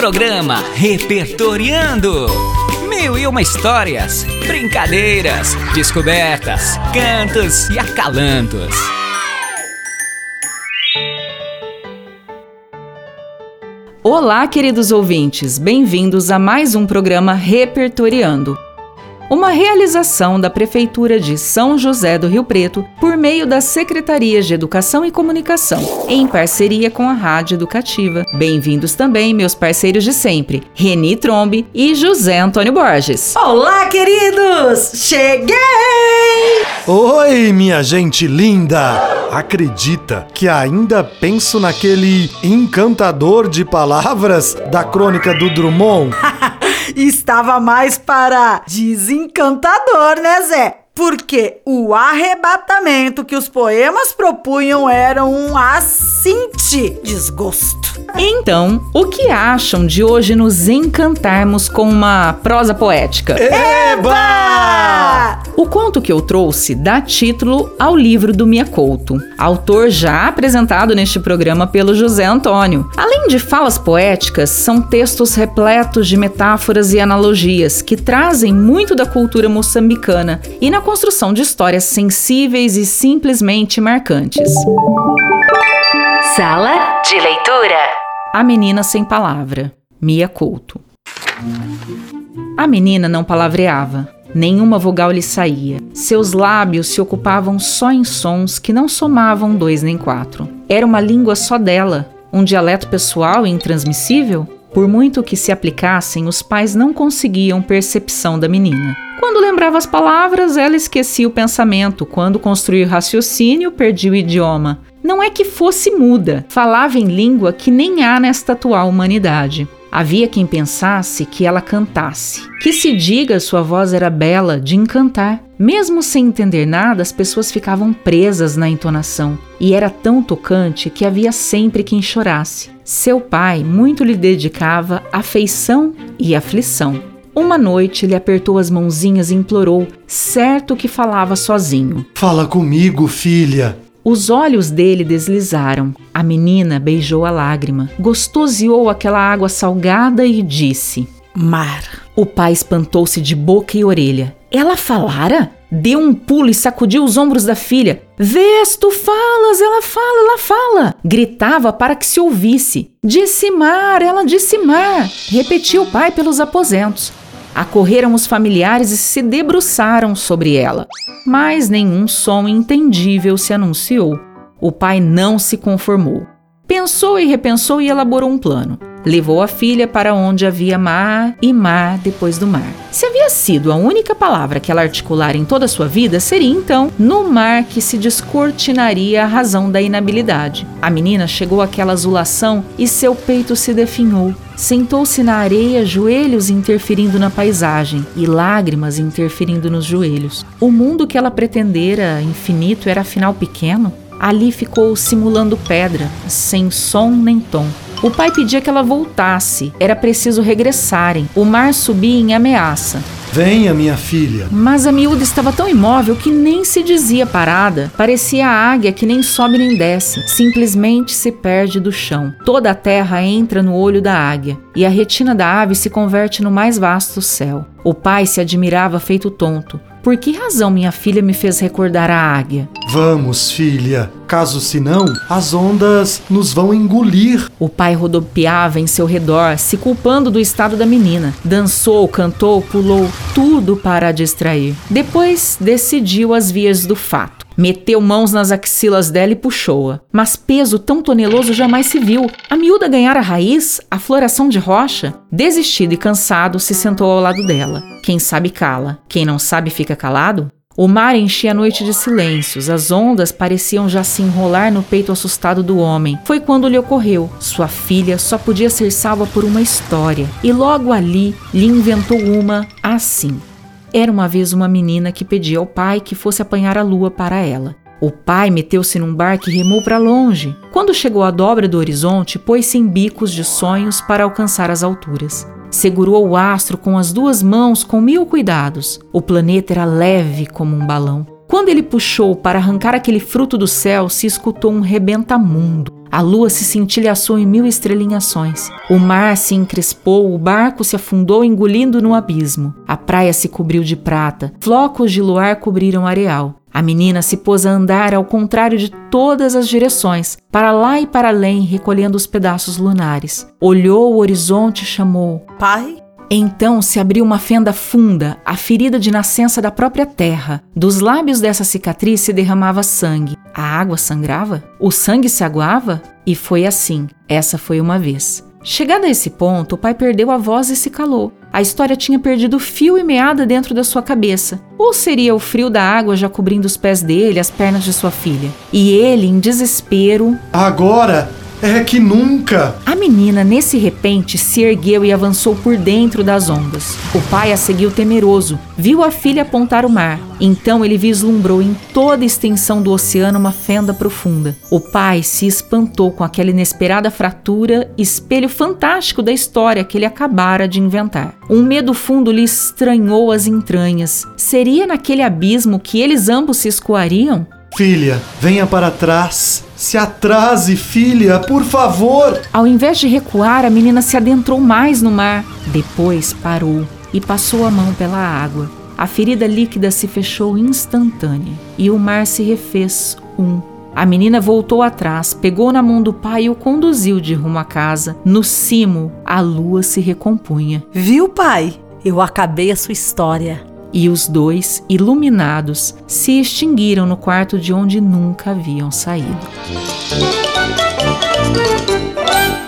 Programa Repertoriando. Mil e uma histórias, brincadeiras, descobertas, cantos e acalantos. Olá, queridos ouvintes, bem-vindos a mais um programa Repertoriando uma realização da Prefeitura de São José do Rio Preto por meio das Secretarias de Educação e Comunicação, em parceria com a Rádio Educativa. Bem-vindos também, meus parceiros de sempre, Reni Trombe e José Antônio Borges. Olá, queridos! Cheguei! Oi, minha gente linda! Acredita que ainda penso naquele encantador de palavras da crônica do Drummond? estava mais para desencantador, né, Zé? Porque o arrebatamento que os poemas propunham era um assinte desgosto. Então, o que acham de hoje nos encantarmos com uma prosa poética? Eba! O conto que eu trouxe dá título ao livro do Mia Couto, autor já apresentado neste programa pelo José Antônio. Além de falas poéticas, são textos repletos de metáforas e analogias que trazem muito da cultura moçambicana e na construção de histórias sensíveis e simplesmente marcantes. Sala de leitura. A menina sem palavra, Mia Couto. A menina não palavreava, nenhuma vogal lhe saía. Seus lábios se ocupavam só em sons que não somavam dois nem quatro. Era uma língua só dela, um dialeto pessoal e intransmissível? Por muito que se aplicassem, os pais não conseguiam percepção da menina. Quando lembrava as palavras, ela esquecia o pensamento. Quando construía o raciocínio, perdia o idioma. Não é que fosse muda, falava em língua que nem há nesta atual humanidade. Havia quem pensasse que ela cantasse. Que se diga sua voz era bela, de encantar. Mesmo sem entender nada, as pessoas ficavam presas na entonação. E era tão tocante que havia sempre quem chorasse. Seu pai muito lhe dedicava afeição e aflição. Uma noite ele apertou as mãozinhas e implorou, certo que falava sozinho: Fala comigo, filha. Os olhos dele deslizaram. A menina beijou a lágrima, gostoseou aquela água salgada e disse: Mar. O pai espantou-se de boca e orelha. Ela falara? Deu um pulo e sacudiu os ombros da filha. Vês, tu falas, ela fala, ela fala. Gritava para que se ouvisse. Disse mar, ela disse mar. Repetiu o pai pelos aposentos. Acorreram os familiares e se debruçaram sobre ela, mas nenhum som entendível se anunciou. O pai não se conformou. Pensou e repensou e elaborou um plano. Levou a filha para onde havia mar e mar depois do mar. Se havia sido a única palavra que ela articulara em toda a sua vida, seria então no mar que se descortinaria a razão da inabilidade. A menina chegou àquela azulação e seu peito se definhou. Sentou-se na areia, joelhos interferindo na paisagem e lágrimas interferindo nos joelhos. O mundo que ela pretendera infinito era afinal pequeno? Ali ficou simulando pedra, sem som nem tom. O pai pedia que ela voltasse, era preciso regressarem. O mar subia em ameaça. Venha, minha filha. Mas a miúda estava tão imóvel que nem se dizia parada. Parecia a águia que nem sobe nem desce, simplesmente se perde do chão. Toda a terra entra no olho da águia e a retina da ave se converte no mais vasto céu. O pai se admirava feito tonto. Por que razão minha filha me fez recordar a águia? Vamos, filha. Caso senão, as ondas nos vão engolir. O pai rodopiava em seu redor, se culpando do estado da menina. Dançou, cantou, pulou, tudo para a distrair. Depois decidiu as vias do fato. Meteu mãos nas axilas dela e puxou-a. Mas peso tão toneloso jamais se viu. A miúda ganhara raiz, a floração de rocha. Desistido e cansado, se sentou ao lado dela. Quem sabe cala, quem não sabe fica calado? O mar enchia a noite de silêncios, as ondas pareciam já se enrolar no peito assustado do homem. Foi quando lhe ocorreu: sua filha só podia ser salva por uma história, e logo ali lhe inventou uma assim. Era uma vez uma menina que pedia ao pai que fosse apanhar a lua para ela. O pai meteu-se num barco e remou para longe. Quando chegou à dobra do horizonte, pôs-se em bicos de sonhos para alcançar as alturas. Segurou o astro com as duas mãos com mil cuidados. O planeta era leve como um balão. Quando ele puxou para arrancar aquele fruto do céu, se escutou um rebenta-mundo. A lua se cintilhaçou em mil estrelinhações. O mar se encrespou, o barco se afundou, engolindo no abismo. A praia se cobriu de prata, flocos de luar cobriram o areal. A menina se pôs a andar ao contrário de todas as direções, para lá e para além, recolhendo os pedaços lunares. Olhou o horizonte e chamou: Pai? Então se abriu uma fenda funda, a ferida de nascença da própria terra. Dos lábios dessa cicatriz se derramava sangue. A água sangrava? O sangue se aguava? E foi assim. Essa foi uma vez. Chegado a esse ponto, o pai perdeu a voz e se calou. A história tinha perdido fio e meada dentro da sua cabeça. Ou seria o frio da água já cobrindo os pés dele, as pernas de sua filha? E ele, em desespero. Agora é que nunca! A menina, nesse repente, se ergueu e avançou por dentro das ondas. O pai a seguiu temeroso, viu a filha apontar o mar. Então ele vislumbrou em toda a extensão do oceano uma fenda profunda. O pai se espantou com aquela inesperada fratura, espelho fantástico da história que ele acabara de inventar. Um medo fundo lhe estranhou as entranhas. Seria naquele abismo que eles ambos se escoariam? Filha, venha para trás. Se atrase, filha, por favor. Ao invés de recuar, a menina se adentrou mais no mar. Depois parou e passou a mão pela água. A ferida líquida se fechou instantânea e o mar se refez um. A menina voltou atrás, pegou na mão do pai e o conduziu de rumo à casa. No cimo, a lua se recompunha. Viu, pai? Eu acabei a sua história. E os dois, iluminados, se extinguiram no quarto de onde nunca haviam saído.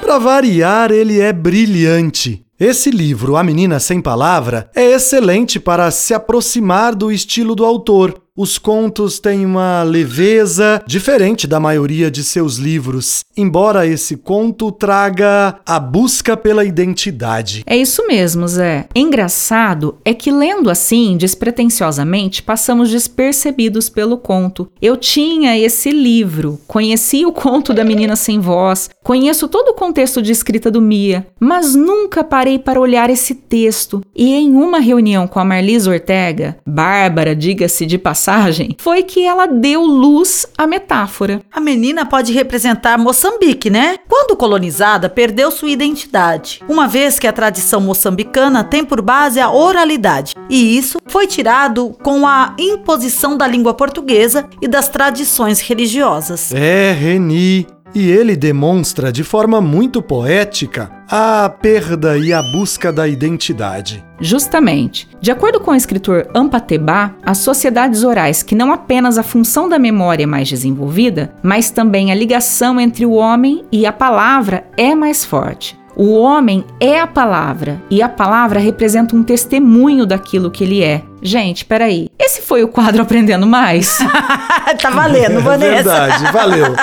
Para variar, ele é brilhante. Esse livro, A Menina Sem Palavra, é excelente para se aproximar do estilo do autor. Os contos têm uma leveza diferente da maioria de seus livros, embora esse conto traga a busca pela identidade. É isso mesmo, Zé. Engraçado é que lendo assim, despretensiosamente, passamos despercebidos pelo conto. Eu tinha esse livro, conheci o conto da menina sem voz, conheço todo o contexto de escrita do Mia, mas nunca parei para olhar esse texto. E em uma reunião com a Marlise Ortega, Bárbara, diga-se de passagem, foi que ela deu luz à metáfora. A menina pode representar Moçambique, né? Quando colonizada, perdeu sua identidade, uma vez que a tradição moçambicana tem por base a oralidade, e isso foi tirado com a imposição da língua portuguesa e das tradições religiosas. É, Reni. E ele demonstra de forma muito poética a perda e a busca da identidade. Justamente. De acordo com o escritor Ampatebá, as sociedades orais que não apenas a função da memória é mais desenvolvida, mas também a ligação entre o homem e a palavra é mais forte. O homem é a palavra e a palavra representa um testemunho daquilo que ele é. Gente, peraí. Esse foi o quadro Aprendendo Mais? tá valendo, Vanessa. É verdade, valeu.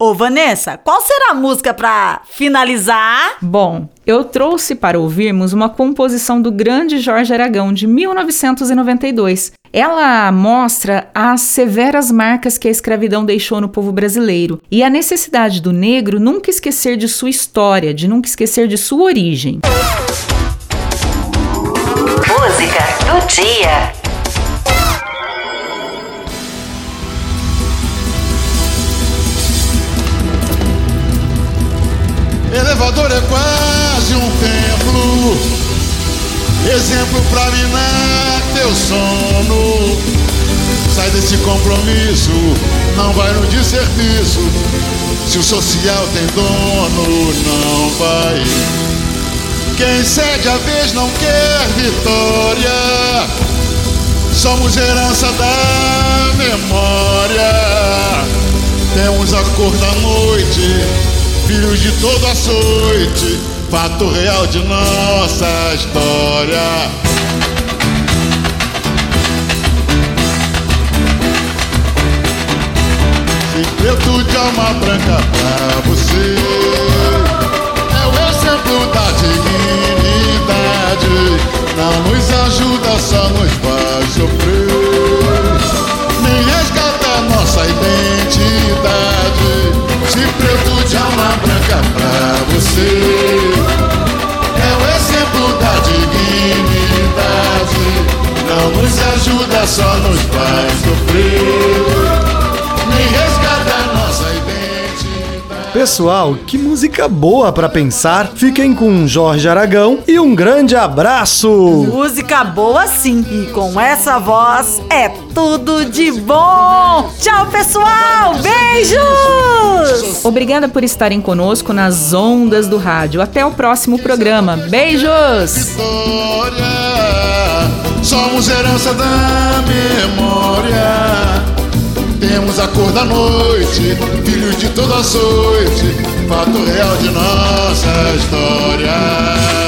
Ô, Vanessa, qual será a música pra finalizar? Bom, eu trouxe para ouvirmos uma composição do grande Jorge Aragão de 1992. Ela mostra as severas marcas que a escravidão deixou no povo brasileiro e a necessidade do negro nunca esquecer de sua história, de nunca esquecer de sua origem. Música do dia. Elevador é quase um templo, exemplo pra minar teu sono. Sai desse compromisso, não vai no desserviço. Se o social tem dono, não vai. Quem cede a vez não quer vitória. Somos herança da filhos de todo açoite, fato real de nossa história. Se preto de alma branca pra você, só nos faz sofrer Nem resgata nossa identidade Pessoal, que música boa pra pensar. Fiquem com Jorge Aragão e um grande abraço. Música boa sim. E com essa voz é tudo de bom. Tchau, pessoal. Beijos. Obrigada por estarem conosco nas ondas do rádio. Até o próximo programa. Beijos! Vitória, somos herança da memória. Temos a cor da noite, filhos de toda açoite, fato real de nossa história.